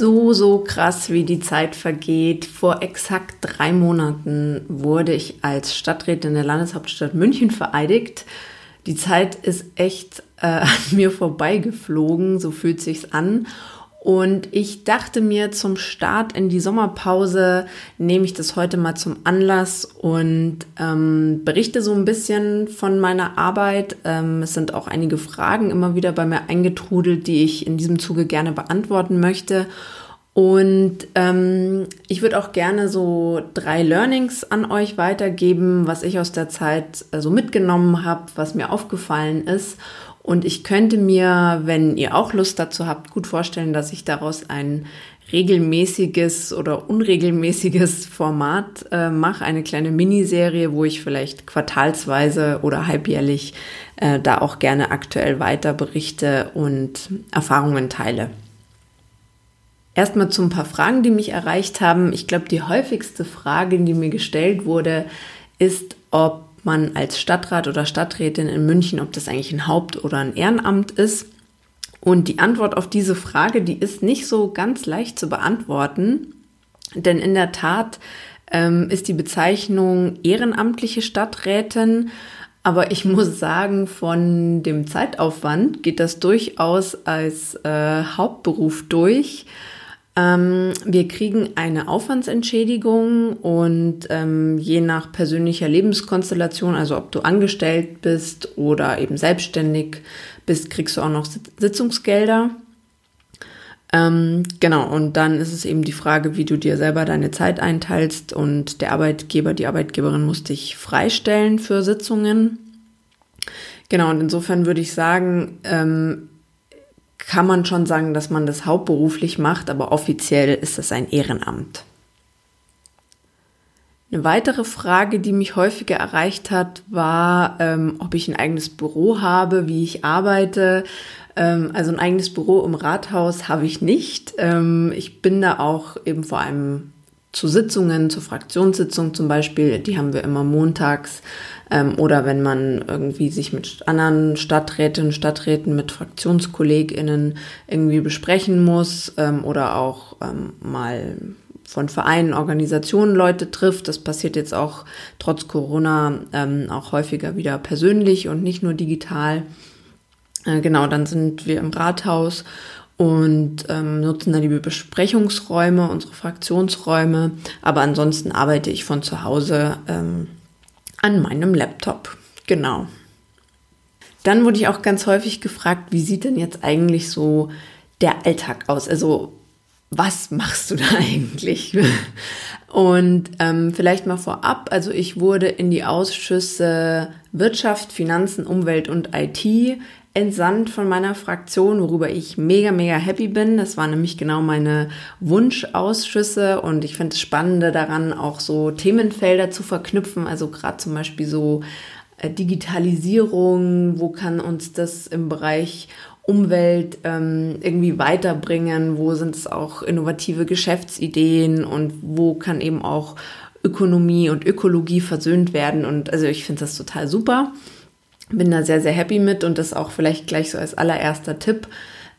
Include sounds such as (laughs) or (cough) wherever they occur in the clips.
So, so krass, wie die Zeit vergeht. Vor exakt drei Monaten wurde ich als Stadträtin der Landeshauptstadt München vereidigt. Die Zeit ist echt äh, (laughs) an mir vorbeigeflogen, so fühlt sich's an. Und ich dachte mir, zum Start in die Sommerpause nehme ich das heute mal zum Anlass und ähm, berichte so ein bisschen von meiner Arbeit. Ähm, es sind auch einige Fragen immer wieder bei mir eingetrudelt, die ich in diesem Zuge gerne beantworten möchte. Und ähm, ich würde auch gerne so drei Learnings an euch weitergeben, was ich aus der Zeit so also mitgenommen habe, was mir aufgefallen ist. Und ich könnte mir, wenn ihr auch Lust dazu habt, gut vorstellen, dass ich daraus ein regelmäßiges oder unregelmäßiges Format äh, mache, eine kleine Miniserie, wo ich vielleicht quartalsweise oder halbjährlich äh, da auch gerne aktuell weiter berichte und Erfahrungen teile. Erstmal zu ein paar Fragen, die mich erreicht haben. Ich glaube, die häufigste Frage, die mir gestellt wurde, ist, ob man als Stadtrat oder Stadträtin in München, ob das eigentlich ein Haupt- oder ein Ehrenamt ist. Und die Antwort auf diese Frage, die ist nicht so ganz leicht zu beantworten, denn in der Tat ähm, ist die Bezeichnung ehrenamtliche Stadträtin, aber ich muss sagen, von dem Zeitaufwand geht das durchaus als äh, Hauptberuf durch. Ähm, wir kriegen eine Aufwandsentschädigung und ähm, je nach persönlicher Lebenskonstellation, also ob du angestellt bist oder eben selbstständig bist, kriegst du auch noch Sitzungsgelder. Ähm, genau, und dann ist es eben die Frage, wie du dir selber deine Zeit einteilst und der Arbeitgeber, die Arbeitgeberin muss dich freistellen für Sitzungen. Genau, und insofern würde ich sagen, ähm, kann man schon sagen, dass man das hauptberuflich macht, aber offiziell ist es ein Ehrenamt. Eine weitere Frage, die mich häufiger erreicht hat, war, ähm, ob ich ein eigenes Büro habe, wie ich arbeite. Ähm, also ein eigenes Büro im Rathaus habe ich nicht. Ähm, ich bin da auch eben vor allem zu Sitzungen, zu Fraktionssitzungen zum Beispiel, die haben wir immer montags. Ähm, oder wenn man irgendwie sich mit anderen Stadträtinnen, Stadträten, mit FraktionskollegInnen irgendwie besprechen muss ähm, oder auch ähm, mal von Vereinen, Organisationen Leute trifft. Das passiert jetzt auch trotz Corona auch häufiger wieder persönlich und nicht nur digital. Äh, genau, dann sind wir im Rathaus und ähm, nutzen da die Besprechungsräume, unsere Fraktionsräume. Aber ansonsten arbeite ich von zu Hause ähm, an meinem Laptop. Genau. Dann wurde ich auch ganz häufig gefragt, wie sieht denn jetzt eigentlich so der Alltag aus? Also was machst du da (laughs) eigentlich? Und ähm, vielleicht mal vorab, also ich wurde in die Ausschüsse Wirtschaft, Finanzen, Umwelt und IT entsandt von meiner Fraktion, worüber ich mega, mega happy bin. Das waren nämlich genau meine Wunschausschüsse und ich finde es spannende daran, auch so Themenfelder zu verknüpfen. Also gerade zum Beispiel so äh, Digitalisierung, wo kann uns das im Bereich Umwelt ähm, irgendwie weiterbringen, wo sind es auch innovative Geschäftsideen und wo kann eben auch Ökonomie und Ökologie versöhnt werden. Und also ich finde das total super. Bin da sehr, sehr happy mit und das auch vielleicht gleich so als allererster Tipp.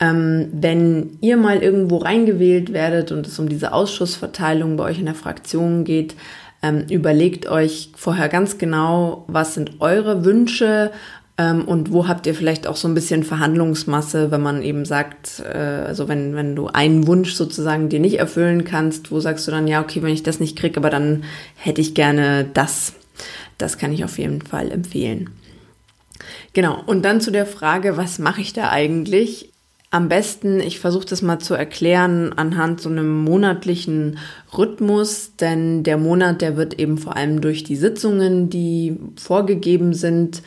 Ähm, wenn ihr mal irgendwo reingewählt werdet und es um diese Ausschussverteilung bei euch in der Fraktion geht, ähm, überlegt euch vorher ganz genau, was sind eure Wünsche ähm, und wo habt ihr vielleicht auch so ein bisschen Verhandlungsmasse, wenn man eben sagt, äh, also wenn, wenn du einen Wunsch sozusagen dir nicht erfüllen kannst, wo sagst du dann, ja, okay, wenn ich das nicht kriege, aber dann hätte ich gerne das. Das kann ich auf jeden Fall empfehlen. Genau, und dann zu der Frage, was mache ich da eigentlich? Am besten, ich versuche das mal zu erklären anhand so einem monatlichen Rhythmus, denn der Monat, der wird eben vor allem durch die Sitzungen, die vorgegeben sind,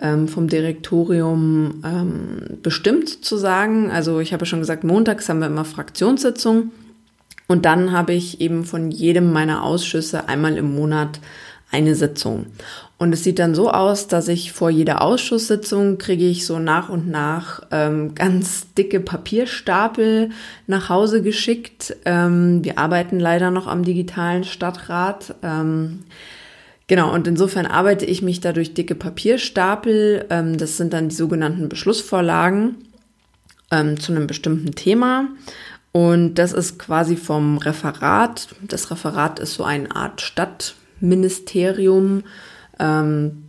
ähm, vom Direktorium ähm, bestimmt zu sagen. Also ich habe schon gesagt, montags haben wir immer Fraktionssitzung und dann habe ich eben von jedem meiner Ausschüsse einmal im Monat eine Sitzung. Und es sieht dann so aus, dass ich vor jeder Ausschusssitzung kriege ich so nach und nach ähm, ganz dicke Papierstapel nach Hause geschickt. Ähm, wir arbeiten leider noch am digitalen Stadtrat. Ähm, genau, und insofern arbeite ich mich da durch dicke Papierstapel. Ähm, das sind dann die sogenannten Beschlussvorlagen ähm, zu einem bestimmten Thema. Und das ist quasi vom Referat. Das Referat ist so eine Art Stadtministerium ähm,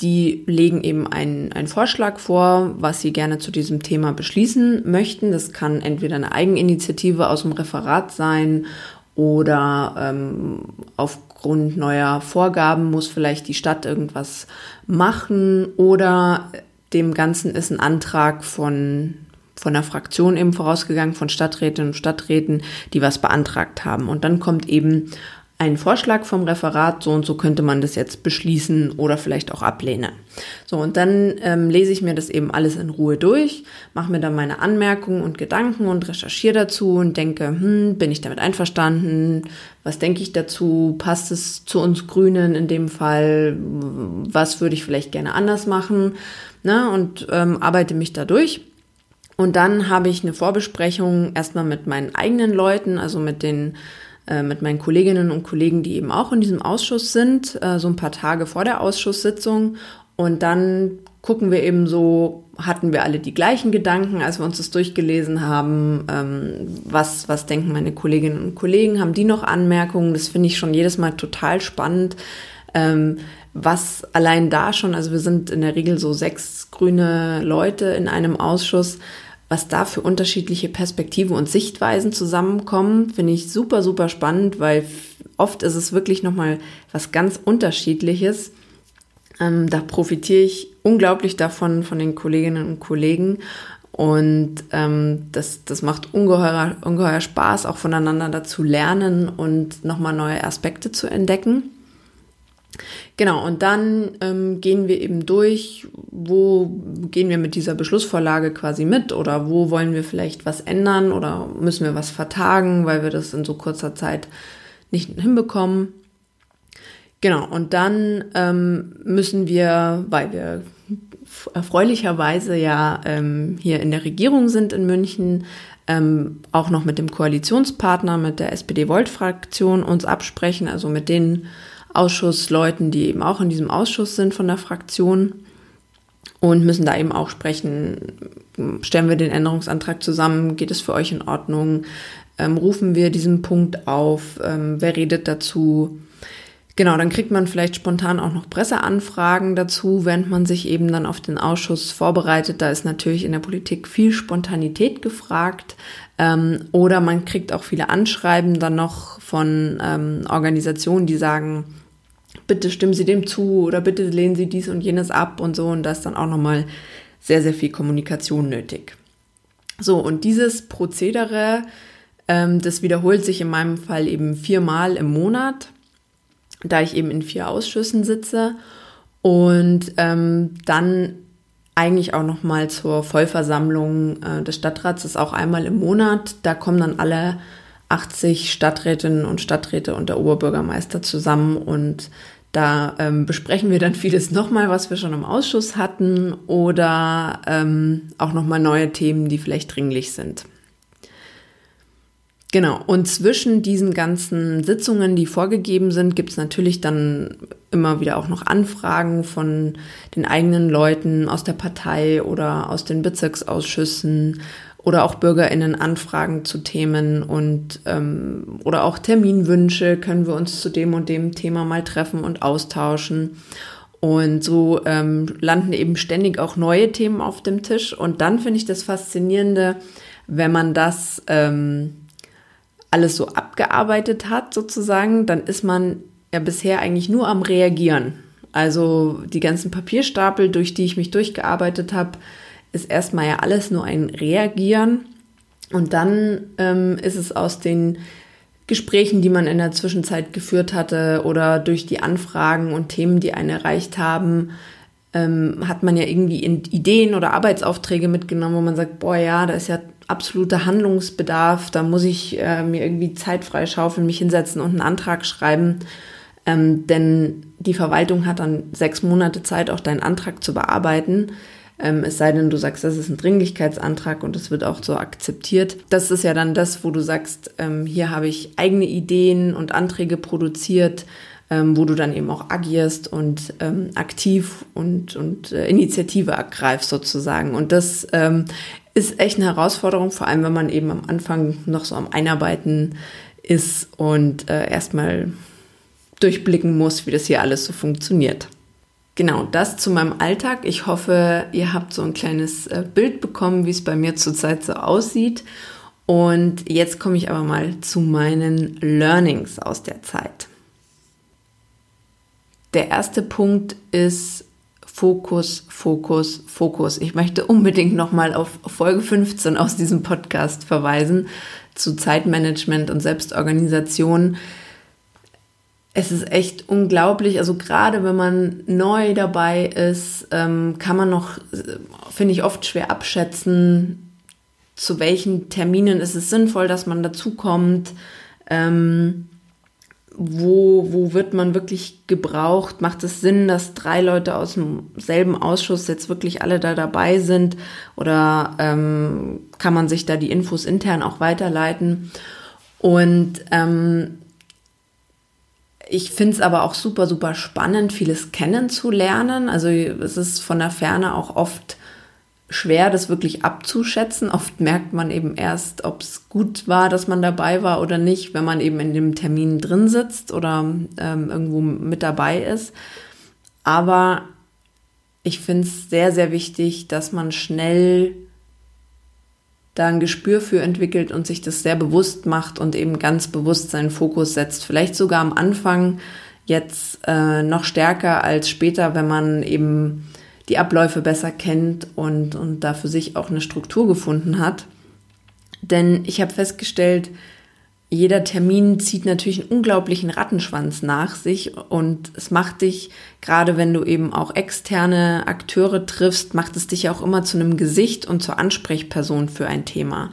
die legen eben einen, einen Vorschlag vor, was sie gerne zu diesem Thema beschließen möchten. Das kann entweder eine Eigeninitiative aus dem Referat sein oder ähm, aufgrund neuer Vorgaben muss vielleicht die Stadt irgendwas machen oder dem Ganzen ist ein Antrag von von der Fraktion eben vorausgegangen, von Stadträtinnen und Stadträten, die was beantragt haben. Und dann kommt eben einen Vorschlag vom Referat, so und so könnte man das jetzt beschließen oder vielleicht auch ablehnen. So, und dann ähm, lese ich mir das eben alles in Ruhe durch, mache mir dann meine Anmerkungen und Gedanken und recherchiere dazu und denke, hm, bin ich damit einverstanden? Was denke ich dazu? Passt es zu uns Grünen in dem Fall? Was würde ich vielleicht gerne anders machen? Na, und ähm, arbeite mich da durch. Und dann habe ich eine Vorbesprechung erstmal mit meinen eigenen Leuten, also mit den äh, mit meinen Kolleginnen und Kollegen, die eben auch in diesem Ausschuss sind, äh, so ein paar Tage vor der Ausschusssitzung. Und dann gucken wir eben so, hatten wir alle die gleichen Gedanken, als wir uns das durchgelesen haben? Ähm, was, was denken meine Kolleginnen und Kollegen? Haben die noch Anmerkungen? Das finde ich schon jedes Mal total spannend. Ähm, was allein da schon, also wir sind in der Regel so sechs grüne Leute in einem Ausschuss, was da für unterschiedliche Perspektiven und Sichtweisen zusammenkommen, finde ich super, super spannend, weil oft ist es wirklich nochmal was ganz Unterschiedliches. Ähm, da profitiere ich unglaublich davon, von den Kolleginnen und Kollegen. Und ähm, das, das macht ungeheuer, ungeheuer Spaß, auch voneinander dazu lernen und nochmal neue Aspekte zu entdecken. Genau, und dann ähm, gehen wir eben durch, wo gehen wir mit dieser Beschlussvorlage quasi mit oder wo wollen wir vielleicht was ändern oder müssen wir was vertagen, weil wir das in so kurzer Zeit nicht hinbekommen. Genau, und dann ähm, müssen wir, weil wir erfreulicherweise ja ähm, hier in der Regierung sind in München, ähm, auch noch mit dem Koalitionspartner, mit der SPD-Volt-Fraktion uns absprechen, also mit denen Ausschussleuten, die eben auch in diesem Ausschuss sind von der Fraktion und müssen da eben auch sprechen, stellen wir den Änderungsantrag zusammen, geht es für euch in Ordnung, ähm, rufen wir diesen Punkt auf, ähm, wer redet dazu. Genau, dann kriegt man vielleicht spontan auch noch Presseanfragen dazu, während man sich eben dann auf den Ausschuss vorbereitet. Da ist natürlich in der Politik viel Spontanität gefragt. Ähm, oder man kriegt auch viele Anschreiben dann noch von ähm, Organisationen, die sagen, bitte stimmen Sie dem zu oder bitte lehnen Sie dies und jenes ab und so. Und da ist dann auch nochmal sehr, sehr viel Kommunikation nötig. So, und dieses Prozedere, ähm, das wiederholt sich in meinem Fall eben viermal im Monat, da ich eben in vier Ausschüssen sitze. Und ähm, dann eigentlich auch nochmal zur Vollversammlung äh, des Stadtrats, das ist auch einmal im Monat. Da kommen dann alle 80 Stadträtinnen und Stadträte und der Oberbürgermeister zusammen und Da ähm, besprechen wir dann vieles nochmal, was wir schon im Ausschuss hatten oder ähm, auch nochmal neue Themen, die vielleicht dringlich sind. Genau, und zwischen diesen ganzen Sitzungen, die vorgegeben sind, gibt es natürlich dann immer wieder auch noch Anfragen von den eigenen Leuten aus der Partei oder aus den Bezirksausschüssen oder auch BürgerInnen Anfragen zu Themen und ähm, oder auch Terminwünsche, können wir uns zu dem und dem Thema mal treffen und austauschen. Und so ähm, landen eben ständig auch neue Themen auf dem Tisch. Und dann finde ich das Faszinierende, wenn man das ähm, alles so abgearbeitet hat, sozusagen, dann ist man ja bisher eigentlich nur am Reagieren. Also die ganzen Papierstapel, durch die ich mich durchgearbeitet habe, ist erstmal ja alles nur ein Reagieren. Und dann ähm, ist es aus den Gesprächen, die man in der Zwischenzeit geführt hatte oder durch die Anfragen und Themen, die einen erreicht haben, ähm, hat man ja irgendwie Ideen oder Arbeitsaufträge mitgenommen, wo man sagt, boah ja, da ist ja absoluter Handlungsbedarf, da muss ich äh, mir irgendwie Zeit freischaufeln, mich hinsetzen und einen Antrag schreiben. Ähm, denn die Verwaltung hat dann sechs Monate Zeit, auch deinen Antrag zu bearbeiten. Ähm, es sei denn, du sagst, das ist ein Dringlichkeitsantrag und es wird auch so akzeptiert. Das ist ja dann das, wo du sagst, ähm, hier habe ich eigene Ideen und Anträge produziert, ähm, wo du dann eben auch agierst und ähm, aktiv und, und äh, Initiative ergreifst sozusagen. Und das ähm, ist echt eine Herausforderung, vor allem wenn man eben am Anfang noch so am Einarbeiten ist und äh, erstmal durchblicken muss, wie das hier alles so funktioniert. Genau, das zu meinem Alltag. Ich hoffe, ihr habt so ein kleines äh, Bild bekommen, wie es bei mir zurzeit so aussieht. Und jetzt komme ich aber mal zu meinen Learnings aus der Zeit. Der erste Punkt ist Fokus, Fokus, Fokus. Ich möchte unbedingt nochmal auf Folge 15 aus diesem Podcast verweisen zu Zeitmanagement und Selbstorganisation es ist echt unglaublich. Also gerade wenn man neu dabei ist, ähm, kann man noch, finde ich, oft schwer abschätzen, zu welchen Terminen ist es sinnvoll, dass man dazukommt. Ähm, wo, wo wird man wirklich gebraucht? Macht es Sinn, dass drei Leute aus dem selben Ausschuss jetzt wirklich alle da dabei sind? Oder ähm, kann man sich da die Infos intern auch weiterleiten? Und ähm, ich finde es aber auch super, super spannend, vieles kennenzulernen. Also es ist von der Ferne auch oft schwer, das wirklich abzuschätzen. Oft merkt man eben erst, ob es gut war, dass man dabei war oder nicht, wenn man eben in dem Termin drin sitzt oder ähm, irgendwo mit dabei ist. Aber ich finde es sehr, sehr wichtig, dass man schnell da ein Gespür für entwickelt und sich das sehr bewusst macht und eben ganz bewusst seinen Fokus setzt. Vielleicht sogar am Anfang jetzt äh, noch stärker als später, wenn man eben die Abläufe besser kennt und, und da für sich auch eine Struktur gefunden hat. Denn ich habe festgestellt, jeder Termin zieht natürlich einen unglaublichen Rattenschwanz nach sich und es macht dich, gerade wenn du eben auch externe Akteure triffst, macht es dich auch immer zu einem Gesicht und zur Ansprechperson für ein Thema.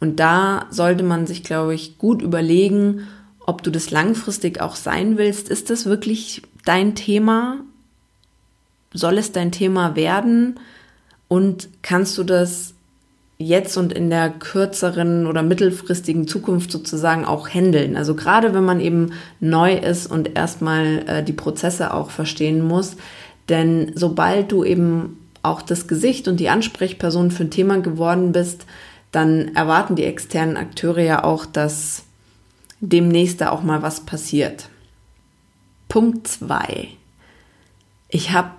Und da sollte man sich, glaube ich, gut überlegen, ob du das langfristig auch sein willst. Ist das wirklich dein Thema? Soll es dein Thema werden? Und kannst du das jetzt und in der kürzeren oder mittelfristigen Zukunft sozusagen auch handeln. Also gerade wenn man eben neu ist und erstmal äh, die Prozesse auch verstehen muss. Denn sobald du eben auch das Gesicht und die Ansprechperson für ein Thema geworden bist, dann erwarten die externen Akteure ja auch, dass demnächst da auch mal was passiert. Punkt zwei: Ich habe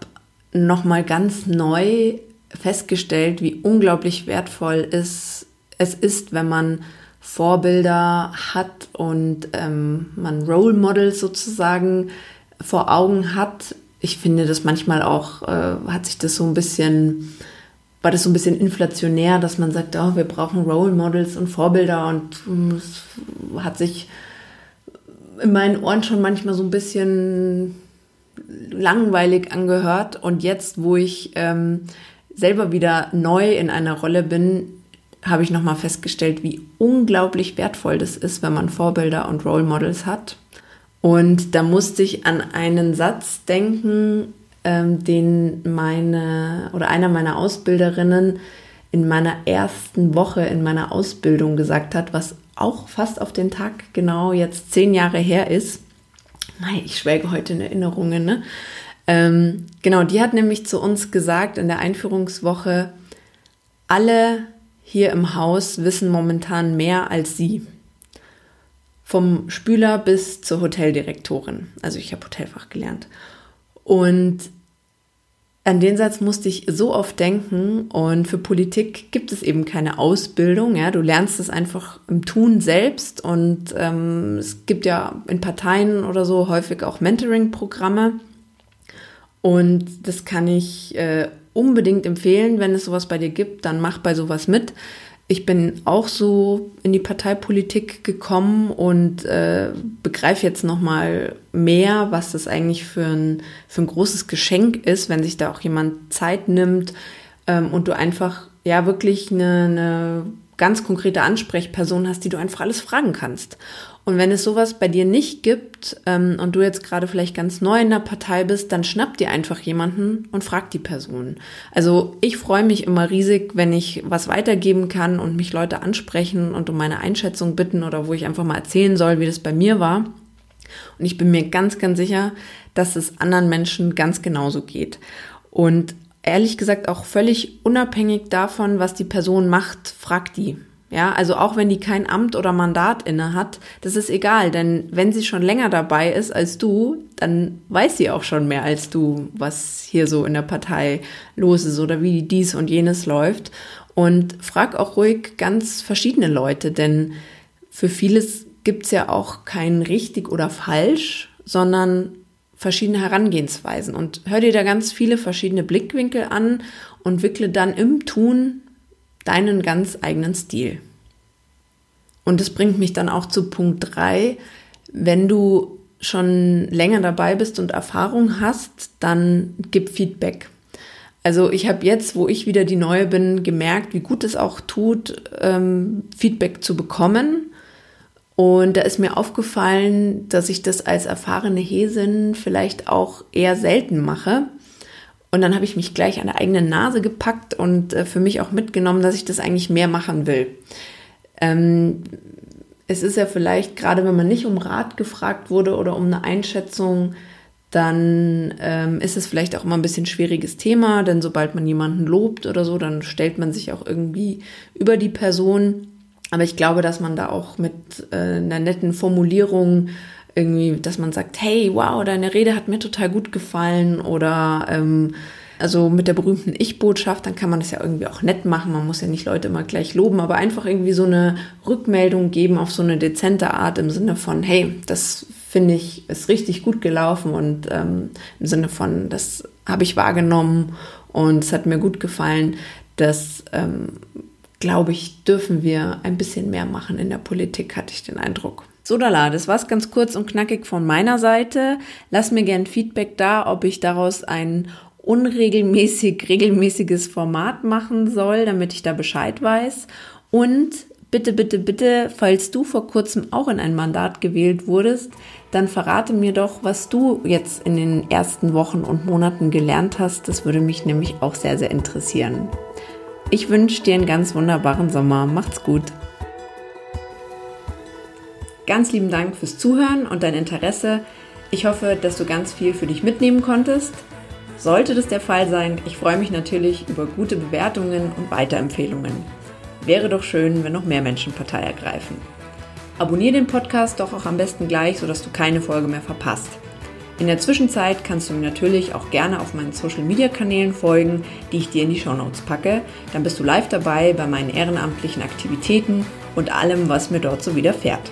nochmal ganz neu festgestellt, wie unglaublich wertvoll es, es ist, wenn man Vorbilder hat und ähm, man Role Models sozusagen vor Augen hat. Ich finde das manchmal auch, äh, hat sich das so ein bisschen, war das so ein bisschen inflationär, dass man sagt, oh, wir brauchen Role Models und Vorbilder und hm, es hat sich in meinen Ohren schon manchmal so ein bisschen langweilig angehört. Und jetzt, wo ich ähm, selber wieder neu in einer Rolle bin, habe ich nochmal festgestellt, wie unglaublich wertvoll das ist, wenn man Vorbilder und Role Models hat. Und da musste ich an einen Satz denken, ähm, den meine oder einer meiner Ausbilderinnen in meiner ersten Woche in meiner Ausbildung gesagt hat, was auch fast auf den Tag genau jetzt zehn Jahre her ist. Mei, ich schwelge heute in Erinnerungen, ne? Ähm, genau, die hat nämlich zu uns gesagt in der Einführungswoche, alle hier im Haus wissen momentan mehr als sie. Vom Spüler bis zur Hoteldirektorin. Also ich habe Hotelfach gelernt. Und an den Satz musste ich so oft denken und für Politik gibt es eben keine Ausbildung. Ja, du lernst es einfach im Tun selbst und ähm, es gibt ja in Parteien oder so häufig auch Mentoring-Programme und das kann ich äh, unbedingt empfehlen, wenn es sowas bei dir gibt, dann mach bei sowas mit ich bin auch so in die Parteipolitik gekommen und äh, begreife jetzt noch mal mehr, was das eigentlich für ein, für ein großes Geschenk ist, wenn sich da auch jemand Zeit nimmt ähm, und du einfach ja wirklich eine, eine ganz konkrete Ansprechperson hast, die du einfach alles fragen kannst. Und wenn es sowas bei dir nicht gibt ähm, und du jetzt gerade vielleicht ganz neu in der Partei bist, dann schnapp dir einfach jemanden und frag die Person. Also ich freue mich immer riesig, wenn ich was weitergeben kann und mich Leute ansprechen und um meine Einschätzung bitten oder wo ich einfach mal erzählen soll, wie das bei mir war. Und ich bin mir ganz, ganz sicher, dass es anderen Menschen ganz genauso geht. Und ehrlich gesagt auch völlig unabhängig davon, was die Person macht, frag die. Ja, also auch wenn die kein Amt oder Mandat inne hat, das ist egal, denn wenn sie schon länger dabei ist als du, dann weiß sie auch schon mehr als du, was hier so in der Partei los ist oder wie dies und jenes läuft. Und frag auch ruhig ganz verschiedene Leute, denn für vieles gibt's ja auch kein richtig oder falsch, sondern verschiedene Herangehensweisen. Und hör dir da ganz viele verschiedene Blickwinkel an und wickle dann im Tun deinen ganz eigenen Stil. Und das bringt mich dann auch zu Punkt 3. Wenn du schon länger dabei bist und Erfahrung hast, dann gib Feedback. Also ich habe jetzt, wo ich wieder die Neue bin, gemerkt, wie gut es auch tut, ähm, Feedback zu bekommen. Und da ist mir aufgefallen, dass ich das als erfahrene Häsin vielleicht auch eher selten mache. Und dann habe ich mich gleich an der eigenen Nase gepackt und äh, für mich auch mitgenommen, dass ich das eigentlich mehr machen will. Ähm, es ist ja vielleicht, gerade wenn man nicht um Rat gefragt wurde oder um eine Einschätzung, dann ähm, ist es vielleicht auch immer ein bisschen schwieriges Thema, denn sobald man jemanden lobt oder so, dann stellt man sich auch irgendwie über die Person. Aber ich glaube, dass man da auch mit äh, einer netten Formulierung irgendwie, dass man sagt, hey, wow, deine Rede hat mir total gut gefallen oder ähm, also mit der berühmten Ich-Botschaft, dann kann man das ja irgendwie auch nett machen. Man muss ja nicht Leute immer gleich loben, aber einfach irgendwie so eine Rückmeldung geben auf so eine dezente Art im Sinne von, hey, das finde ich, ist richtig gut gelaufen und ähm, im Sinne von, das habe ich wahrgenommen und es hat mir gut gefallen. Das, ähm, glaube ich, dürfen wir ein bisschen mehr machen in der Politik, hatte ich den Eindruck. So, Dala, das war's ganz kurz und knackig von meiner Seite. Lass mir gern Feedback da, ob ich daraus ein unregelmäßig, (laughs) regelmäßiges Format machen soll, damit ich da Bescheid weiß. Und bitte, bitte, bitte, falls du vor kurzem auch in ein Mandat gewählt wurdest, dann verrate mir doch, was du jetzt in den ersten Wochen und Monaten gelernt hast. Das würde mich nämlich auch sehr, sehr interessieren. Ich wünsche dir einen ganz wunderbaren Sommer. Macht's gut. Ganz lieben Dank fürs Zuhören und dein Interesse. Ich hoffe, dass du ganz viel für dich mitnehmen konntest. Sollte das der Fall sein, ich freue mich natürlich über gute Bewertungen und Weiterempfehlungen. Wäre doch schön, wenn noch mehr Menschen Partei ergreifen. Abonniere den Podcast doch auch am besten gleich, sodass du keine Folge mehr verpasst. In der Zwischenzeit kannst du mir natürlich auch gerne auf meinen Social Media Kanälen folgen, die ich dir in die Show Notes packe. Dann bist du live dabei bei meinen ehrenamtlichen Aktivitäten und allem, was mir dort so widerfährt.